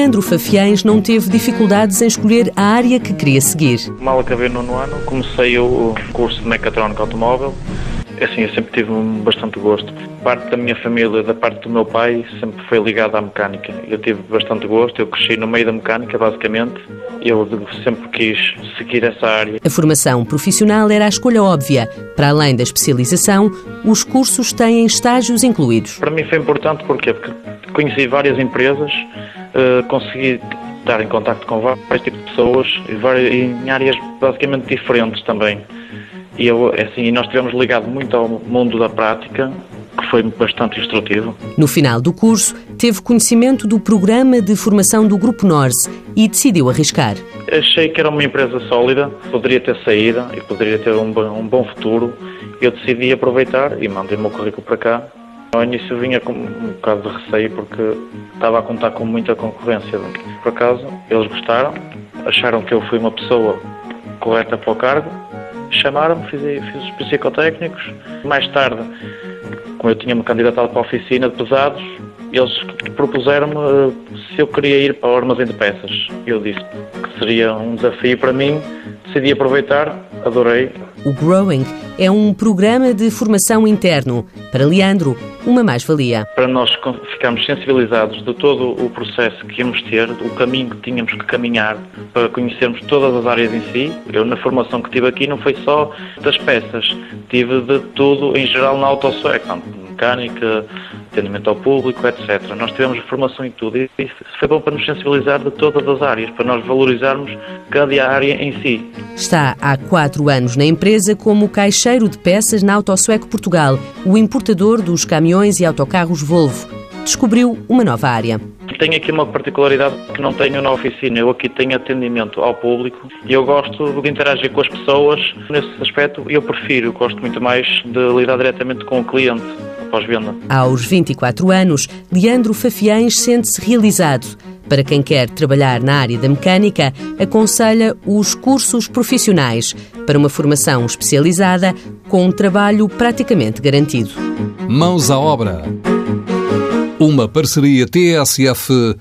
Leandro Fafiães não teve dificuldades em escolher a área que queria seguir. Mal acabei no nono ano, comecei o curso de mecatrónica automóvel assim, eu sempre tive bastante gosto. Parte da minha família, da parte do meu pai, sempre foi ligada à mecânica. Eu tive bastante gosto, eu cresci no meio da mecânica, basicamente. Eu sempre quis seguir essa área. A formação profissional era a escolha óbvia. Para além da especialização, os cursos têm estágios incluídos. Para mim foi importante porque conheci várias empresas, eh, consegui estar em contato com vários tipos de pessoas e em áreas basicamente diferentes também. E eu, é assim, nós tivemos ligado muito ao mundo da prática, que foi bastante instrutivo. No final do curso, teve conhecimento do programa de formação do Grupo Norse e decidiu arriscar. Achei que era uma empresa sólida, poderia ter saída e poderia ter um, um bom futuro. Eu decidi aproveitar e mandei o meu currículo para cá. Ao início vinha com um bocado de receio porque estava a contar com muita concorrência. Por acaso, eles gostaram, acharam que eu fui uma pessoa correta para o cargo chamaram-me, fiz, fiz os psicotécnicos. Mais tarde, como eu tinha-me candidatado para a oficina de pesados, eles propuseram-me eh, se eu queria ir para o armazém de peças. Eu disse que seria um desafio para mim, decidi aproveitar, adorei. O Growing é um programa de formação interno. Para Leandro, uma mais-valia. Para nós ficarmos sensibilizados de todo o processo que íamos ter, o caminho que tínhamos que caminhar para conhecermos todas as áreas em si. Eu, na formação que tive aqui, não foi só das peças, tive de tudo em geral na autossueca, mecânica, atendimento ao público, etc. Nós tivemos formação em tudo e isso foi bom para nos sensibilizar de todas as áreas, para nós valorizarmos cada área em si. Está há quatro anos na empresa como caixeiro de peças na Autosueco Portugal, o importador dos caminhões e autocarros Volvo. Descobriu uma nova área. Tenho aqui uma particularidade que não tenho na oficina. Eu aqui tenho atendimento ao público e eu gosto de interagir com as pessoas. Nesse aspecto, eu prefiro, gosto muito mais de lidar diretamente com o cliente pós-venda. Aos 24 anos, Leandro Fafiães sente-se realizado. Para quem quer trabalhar na área da mecânica, aconselha os cursos profissionais para uma formação especializada com um trabalho praticamente garantido. Mãos à obra. Uma parceria TSF-IEFP.